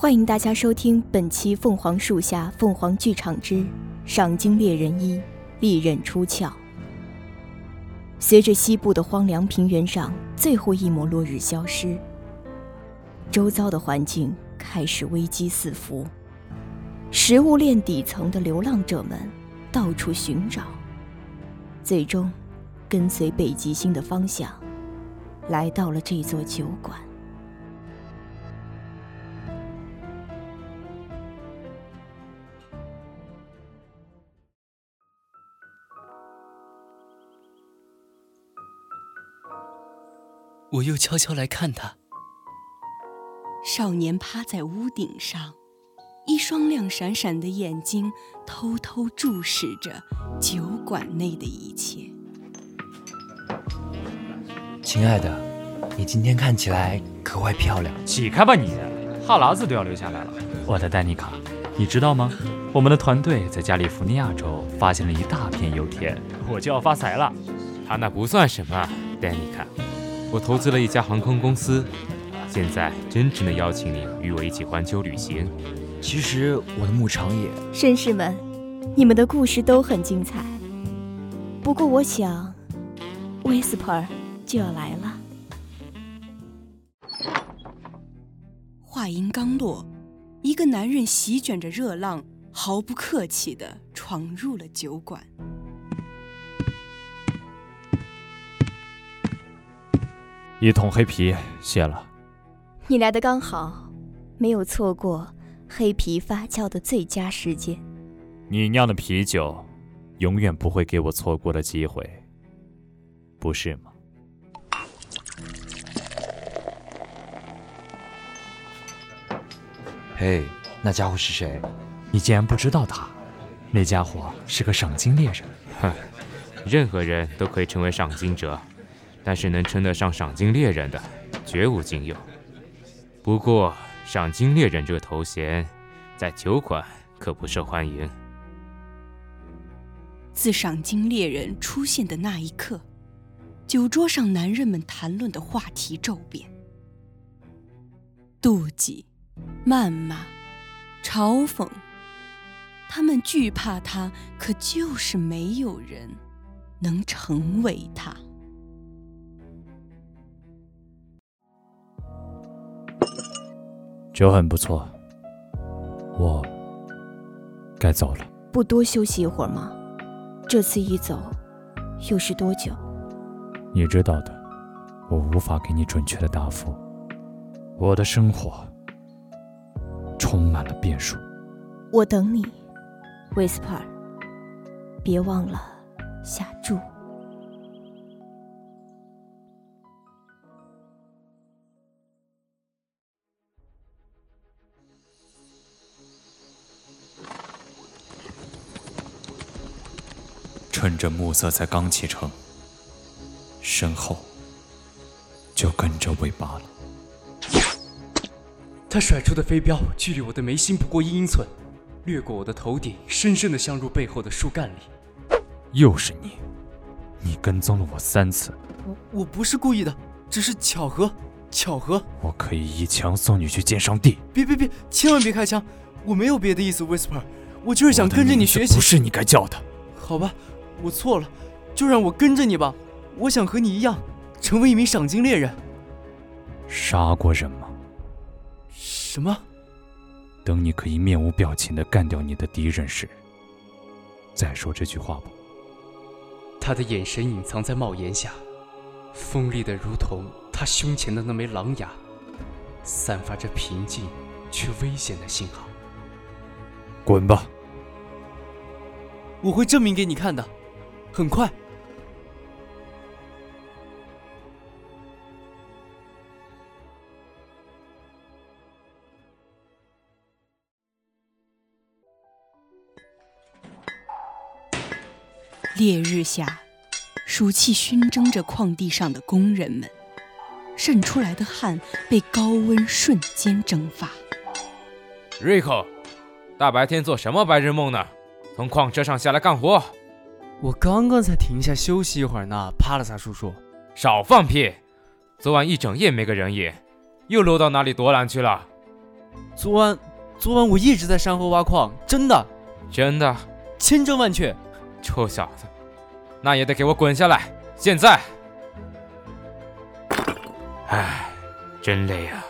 欢迎大家收听本期《凤凰树下凤凰剧场之赏金猎人一利刃出鞘》。随着西部的荒凉平原上最后一抹落日消失，周遭的环境开始危机四伏。食物链底层的流浪者们到处寻找，最终跟随北极星的方向，来到了这座酒馆。我又悄悄来看他。少年趴在屋顶上，一双亮闪闪的眼睛偷偷注视着酒馆内的一切。亲爱的，你今天看起来格外漂亮。起开吧你，哈喇子都要流下来了。我的丹妮卡，你知道吗？我们的团队在加利福尼亚州发现了一大片油田，我就要发财了。他那不算什么，丹妮卡。我投资了一家航空公司，现在真诚的邀请你与我一起环球旅行。其实我的牧场也……绅士们，你们的故事都很精彩。不过我想，Whisper 就要来了。话音刚落，一个男人席卷着热浪，毫不客气地闯入了酒馆。一桶黑啤，谢了。你来的刚好，没有错过黑啤发酵的最佳时间。你酿的啤酒，永远不会给我错过的机会，不是吗？嘿，那家伙是谁？你竟然不知道他？那家伙是个赏金猎人。哼，任何人都可以成为赏金者。但是能称得上赏金猎人的，绝无仅有。不过，赏金猎人这个头衔，在酒馆可不受欢迎。自赏金猎人出现的那一刻，酒桌上男人们谈论的话题骤变：妒忌、谩骂、嘲讽。他们惧怕他，可就是没有人能成为他。酒很不错，我该走了。不多休息一会儿吗？这次一走，又是多久？你知道的，我无法给你准确的答复。我的生活充满了变数。我等你，Whisper。别忘了下注。趁着暮色才刚启程，身后就跟着尾巴了。他甩出的飞镖距离我的眉心不过一英寸，掠过我的头顶，深深的镶入背后的树干里。又是你！你跟踪了我三次。我我不是故意的，只是巧合，巧合。我可以一枪送你去见上帝。别别别，千万别开枪！我没有别的意思，Whisper，我就是想跟着你学习。不是你该叫的。好吧。我错了，就让我跟着你吧。我想和你一样，成为一名赏金猎人。杀过人吗？什么？等你可以面无表情的干掉你的敌人时，再说这句话吧。他的眼神隐藏在帽檐下，锋利的如同他胸前的那枚狼牙，散发着平静却危险的信号。滚吧！我会证明给你看的。很快，烈日下，暑气熏蒸着矿地上的工人们，渗出来的汗被高温瞬间蒸发。瑞克，大白天做什么白日梦呢？从矿车上下来干活。我刚刚才停下休息一会儿呢，帕拉萨叔叔。少放屁！昨晚一整夜没个人影，又溜到哪里躲懒去了？昨晚，昨晚我一直在山后挖矿，真的，真的，千真万确。臭小子，那也得给我滚下来！现在。唉，真累啊，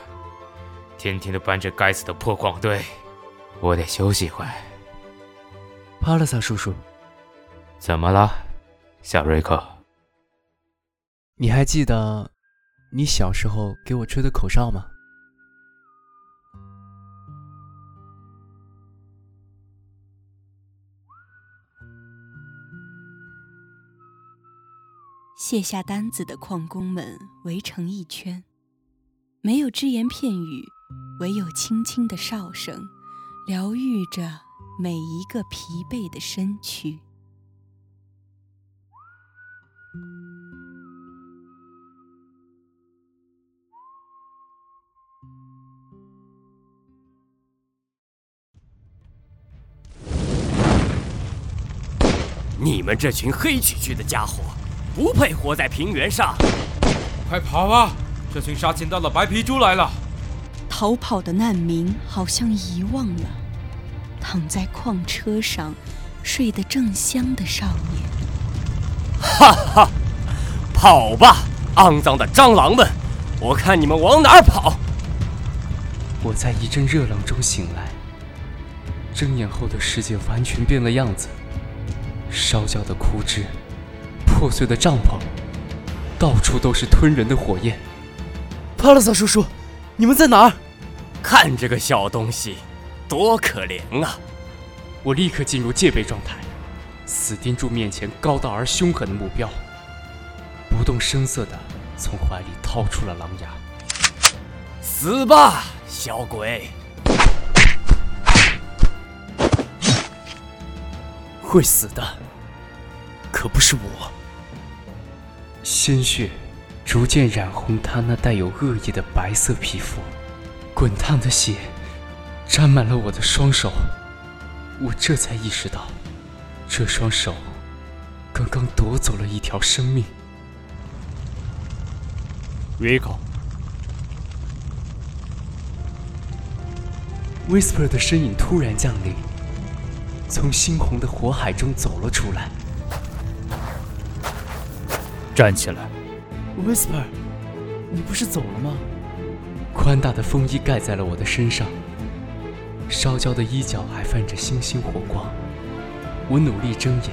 天天都搬着该死的破矿堆，我得休息一会。帕拉萨叔叔，怎么了，小瑞克？你还记得你小时候给我吹的口哨吗？卸下单子的矿工们围成一圈，没有只言片语，唯有轻轻的哨声，疗愈着每一个疲惫的身躯。你们这群黑黢黢的家伙！不配活在平原上！快跑啊！这群杀千刀的白皮猪来了！逃跑的难民好像遗忘了躺在矿车上睡得正香的少年。哈哈！跑吧，肮脏的蟑螂们！我看你们往哪儿跑！我在一阵热浪中醒来，睁眼后的世界完全变了样子，烧焦的枯枝。破碎的帐篷，到处都是吞人的火焰。帕拉萨叔叔，你们在哪儿？看这个小东西，多可怜啊！我立刻进入戒备状态，死盯住面前高大而凶狠的目标，不动声色地从怀里掏出了狼牙。死吧，小鬼！会死的，可不是我。鲜血逐渐染红他那带有恶意的白色皮肤，滚烫的血沾满了我的双手。我这才意识到，这双手刚刚夺走了一条生命。Rico，Whisper 的身影突然降临，从猩红的火海中走了出来。站起来，Whisper，你不是走了吗？宽大的风衣盖在了我的身上，烧焦的衣角还泛着星星火光。我努力睁眼，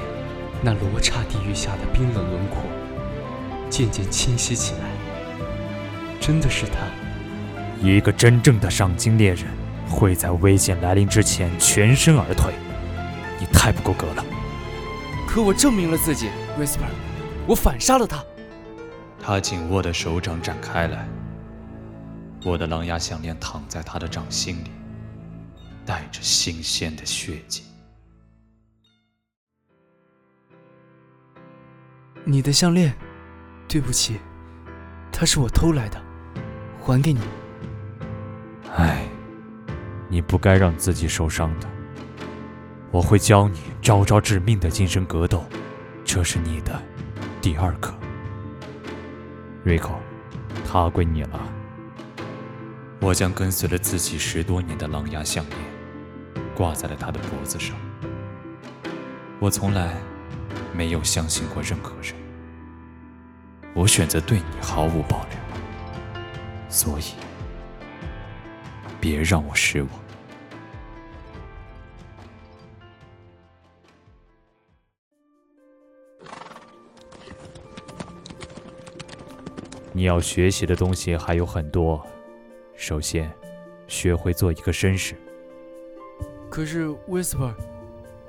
那罗刹地狱下的冰冷轮廓渐渐清晰起来。真的是他，一个真正的赏金猎人会在危险来临之前全身而退。你太不够格了。可我证明了自己，Whisper。我反杀了他。他紧握的手掌展开来，我的狼牙项链躺在他的掌心里，带着新鲜的血迹。你的项链，对不起，它是我偷来的，还给你。唉，你不该让自己受伤的。我会教你招招致命的近身格斗，这是你的。第二课，Rico，他归你了。我将跟随了自己十多年的狼牙项链挂在了他的脖子上。我从来没有相信过任何人，我选择对你毫无保留，所以别让我失望。你要学习的东西还有很多，首先，学会做一个绅士。可是，Whisper，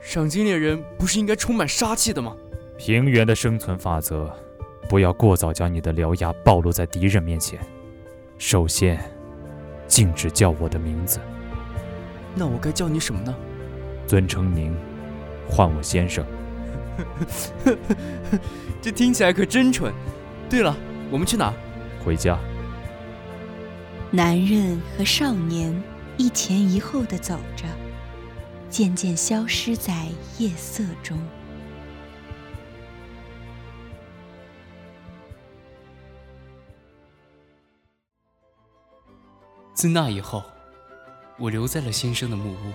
赏金猎人不是应该充满杀气的吗？平原的生存法则，不要过早将你的獠牙暴露在敌人面前。首先，禁止叫我的名字。那我该叫你什么呢？尊称您，唤我先生。这听起来可真蠢。对了。我们去哪？回家。男人和少年一前一后的走着，渐渐消失在夜色中。自那以后，我留在了先生的木屋。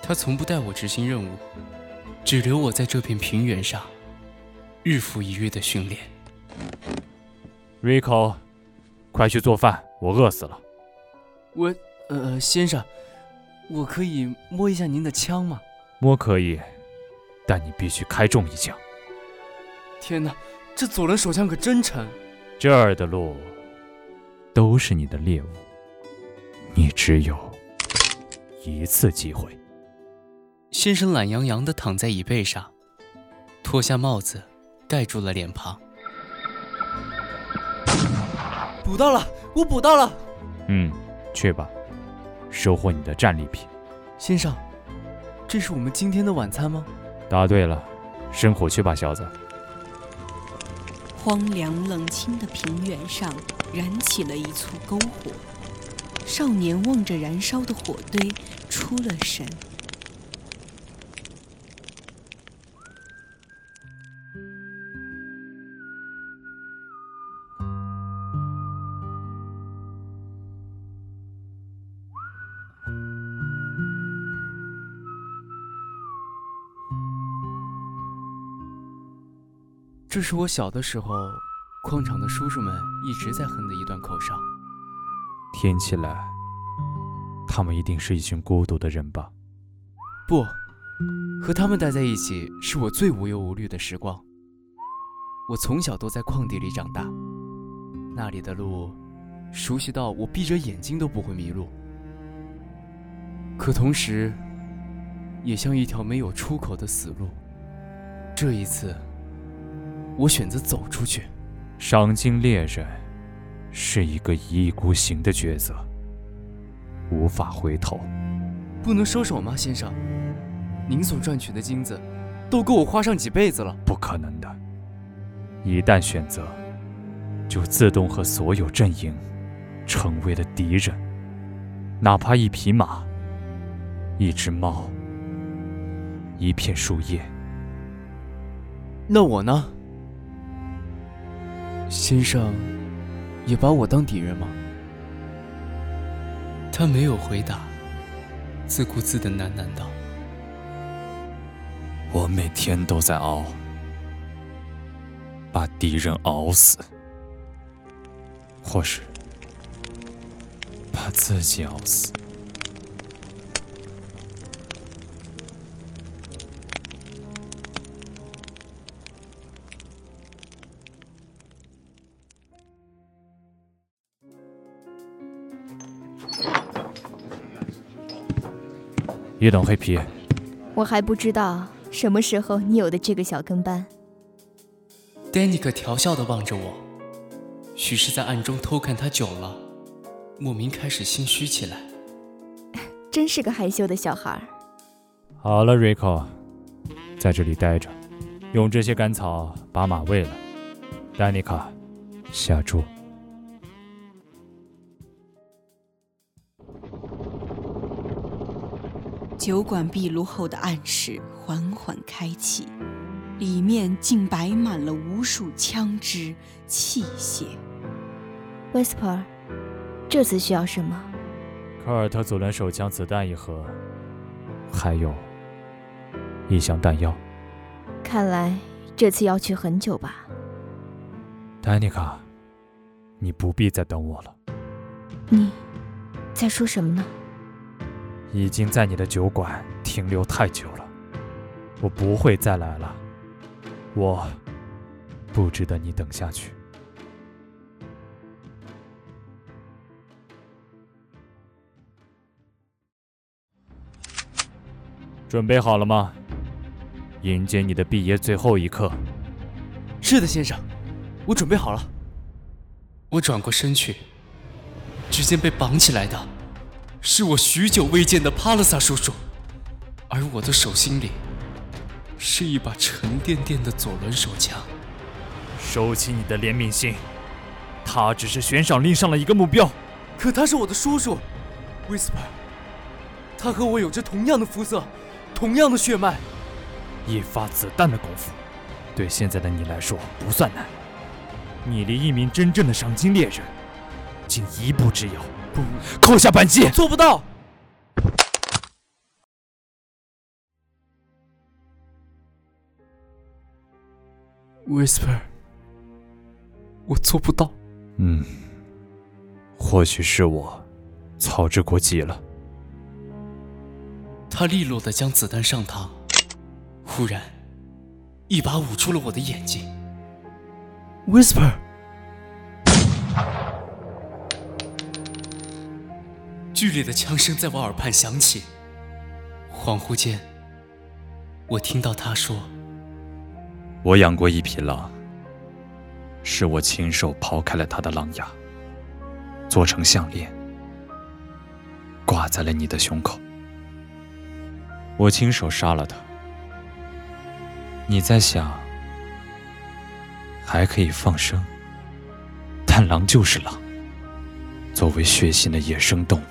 他从不带我执行任务，只留我在这片平原上，日复一日的训练。Rico，快去做饭，我饿死了。我，呃，先生，我可以摸一下您的枪吗？摸可以，但你必须开中一枪。天哪，这左轮手枪可真沉！这儿的路都是你的猎物，你只有一次机会。先生懒洋洋地躺在椅背上，脱下帽子，盖住了脸庞。捕到了，我捕到了。嗯，去吧，收获你的战利品。先生，这是我们今天的晚餐吗？答对了，生火去吧，小子。荒凉冷清的平原上燃起了一簇篝火，少年望着燃烧的火堆，出了神。这是我小的时候，矿场的叔叔们一直在哼的一段口哨。听起来，他们一定是一群孤独的人吧？不，和他们待在一起是我最无忧无虑的时光。我从小都在矿地里长大，那里的路熟悉到我闭着眼睛都不会迷路。可同时，也像一条没有出口的死路。这一次。我选择走出去。赏金猎人是一个一意孤行的抉择，无法回头。不能收手吗，先生？您所赚取的金子，都够我花上几辈子了。不可能的。一旦选择，就自动和所有阵营成为了敌人。哪怕一匹马、一只猫、一片树叶。那我呢？先生，也把我当敌人吗？他没有回答，自顾自的喃喃道：“我每天都在熬，把敌人熬死，或是把自己熬死。”一等黑皮，我还不知道什么时候你有的这个小跟班。丹尼克调笑的望着我，许是在暗中偷看他久了，莫名开始心虚起来。真是个害羞的小孩。好了，Rico，在这里待着，用这些干草把马喂了。丹尼卡，下注。酒馆壁炉后的暗室缓缓开启，里面竟摆满了无数枪支器械。Whisper，这次需要什么？科尔特左轮手枪子弹一盒，还有一箱弹药。看来这次要去很久吧。丹尼卡，你不必再等我了。你在说什么呢？已经在你的酒馆停留太久了，我不会再来了。我不值得你等下去。准备好了吗？迎接你的毕业最后一刻。是的，先生，我准备好了。我转过身去，只见被绑起来的。是我许久未见的帕拉萨叔叔，而我的手心里是一把沉甸甸的左轮手枪。收起你的怜悯心，他只是悬赏令上了一个目标，可他是我的叔叔，，Whisper，。他和我有着同样的肤色，同样的血脉。一发子弹的功夫，对现在的你来说不算难。你离一名真正的赏金猎人，仅一步之遥。不，扣下扳机，做不到。whisper 我做不到。嗯。或许是我操之过急了。他利落的将子弹上膛，忽然一把捂住了我的眼睛。whisper。剧烈的枪声在我耳畔响起，恍惚间，我听到他说：“我养过一匹狼，是我亲手刨开了它的狼牙，做成项链，挂在了你的胸口。”我亲手杀了他。你在想，还可以放生，但狼就是狼。作为血腥的野生动物，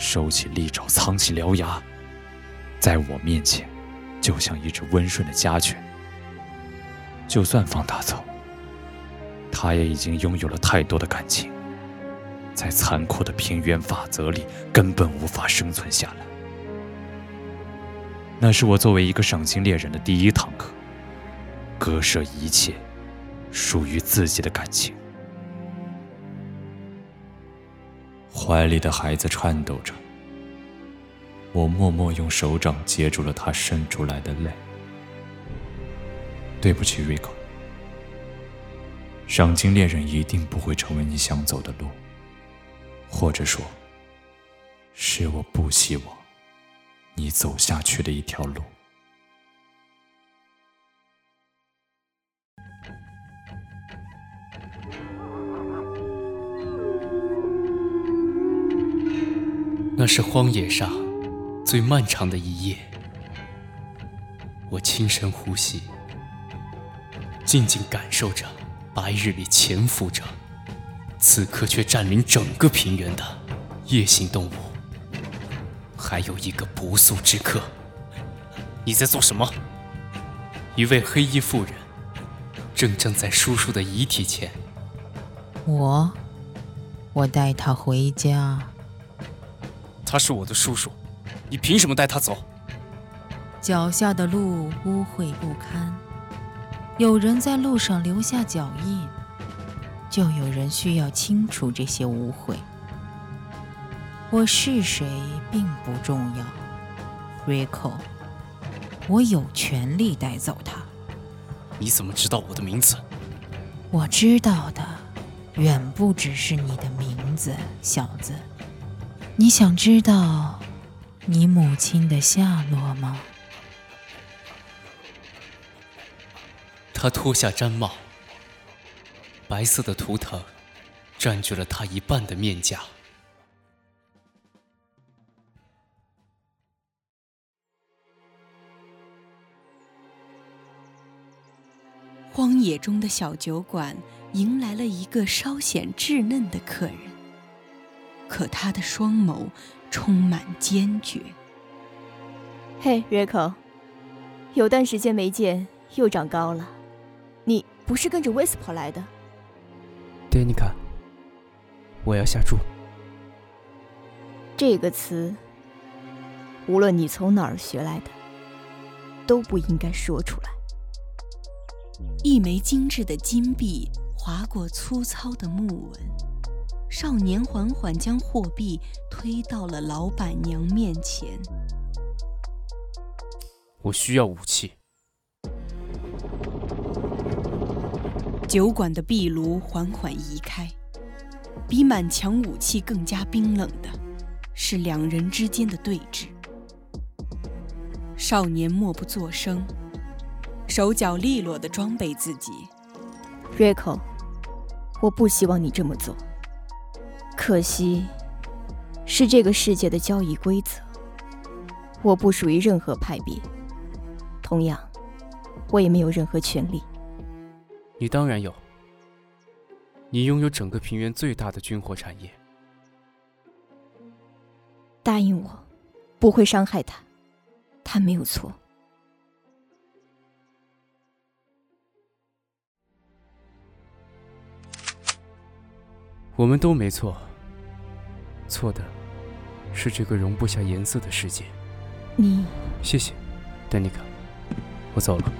收起利爪，藏起獠牙，在我面前，就像一只温顺的家犬。就算放它走，它也已经拥有了太多的感情，在残酷的平原法则里，根本无法生存下来。那是我作为一个赏金猎人的第一堂课，割舍一切属于自己的感情。怀里的孩子颤抖着，我默默用手掌接住了他渗出来的泪。对不起，瑞克，赏金猎人一定不会成为你想走的路，或者说，是我不希望。你走下去的一条路。那是荒野上最漫长的一夜。我轻声呼吸，静静感受着白日里潜伏着，此刻却占领整个平原的夜行动物。还有一个不速之客，你在做什么？一位黑衣妇人正站在叔叔的遗体前。我，我带他回家。他是我的叔叔，你凭什么带他走？脚下的路污秽不堪，有人在路上留下脚印，就有人需要清除这些污秽。我是谁并不重要，Rico。我有权利带走他。你怎么知道我的名字？我知道的远不只是你的名字，小子。你想知道你母亲的下落吗？他脱下毡帽，白色的图腾占据了他一半的面颊。荒野中的小酒馆迎来了一个稍显稚嫩的客人，可他的双眸充满坚决。嘿，Rico，有段时间没见，又长高了。你不是跟着 Whisper 来的？Danica，我要下注。这个词，无论你从哪儿学来的，都不应该说出来。一枚精致的金币划过粗糙的木纹，少年缓缓将货币推到了老板娘面前。我需要武器。酒馆的壁炉缓缓移开，比满墙武器更加冰冷的，是两人之间的对峙。少年默不作声。手脚利落地装备自己，Rico，我不希望你这么做。可惜，是这个世界的交易规则。我不属于任何派别，同样，我也没有任何权利。你当然有，你拥有整个平原最大的军火产业。答应我，不会伤害他，他没有错。我们都没错，错的是这个容不下颜色的世界。你，谢谢，丹尼卡，我走了。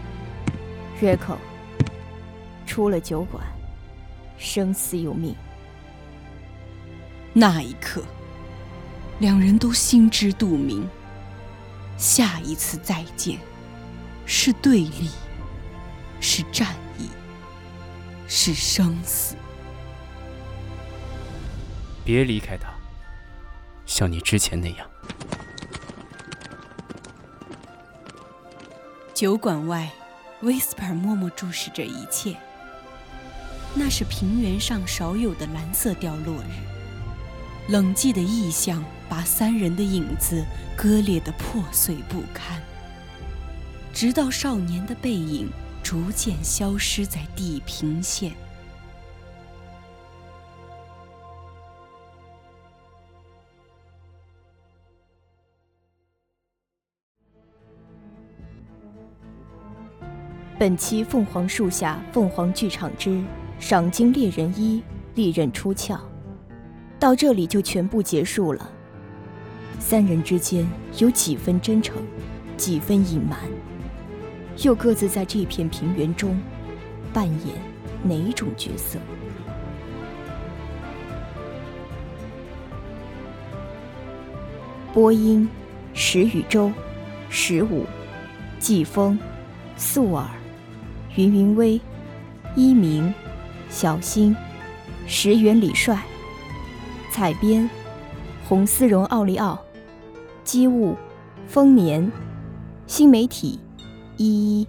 Rico，出了酒馆，生死有命。那一刻，两人都心知肚明，下一次再见，是对立，是战役，是生死。别离开他，像你之前那样。酒馆外，Whisper 默默注视着一切。那是平原上少有的蓝色掉落日，冷寂的异象把三人的影子割裂的破碎不堪，直到少年的背影逐渐消失在地平线。本期《凤凰树下凤凰剧场之赏金猎人一利刃出鞘》到这里就全部结束了。三人之间有几分真诚，几分隐瞒，又各自在这片平原中扮演哪种角色？播音：石宇洲、十五、季风、素尔。云云微、一鸣、小新、石原李帅、彩编、红丝绒奥利奥、机务、丰年、新媒体、一一、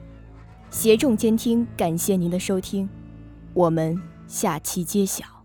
协众监听，感谢您的收听，我们下期揭晓。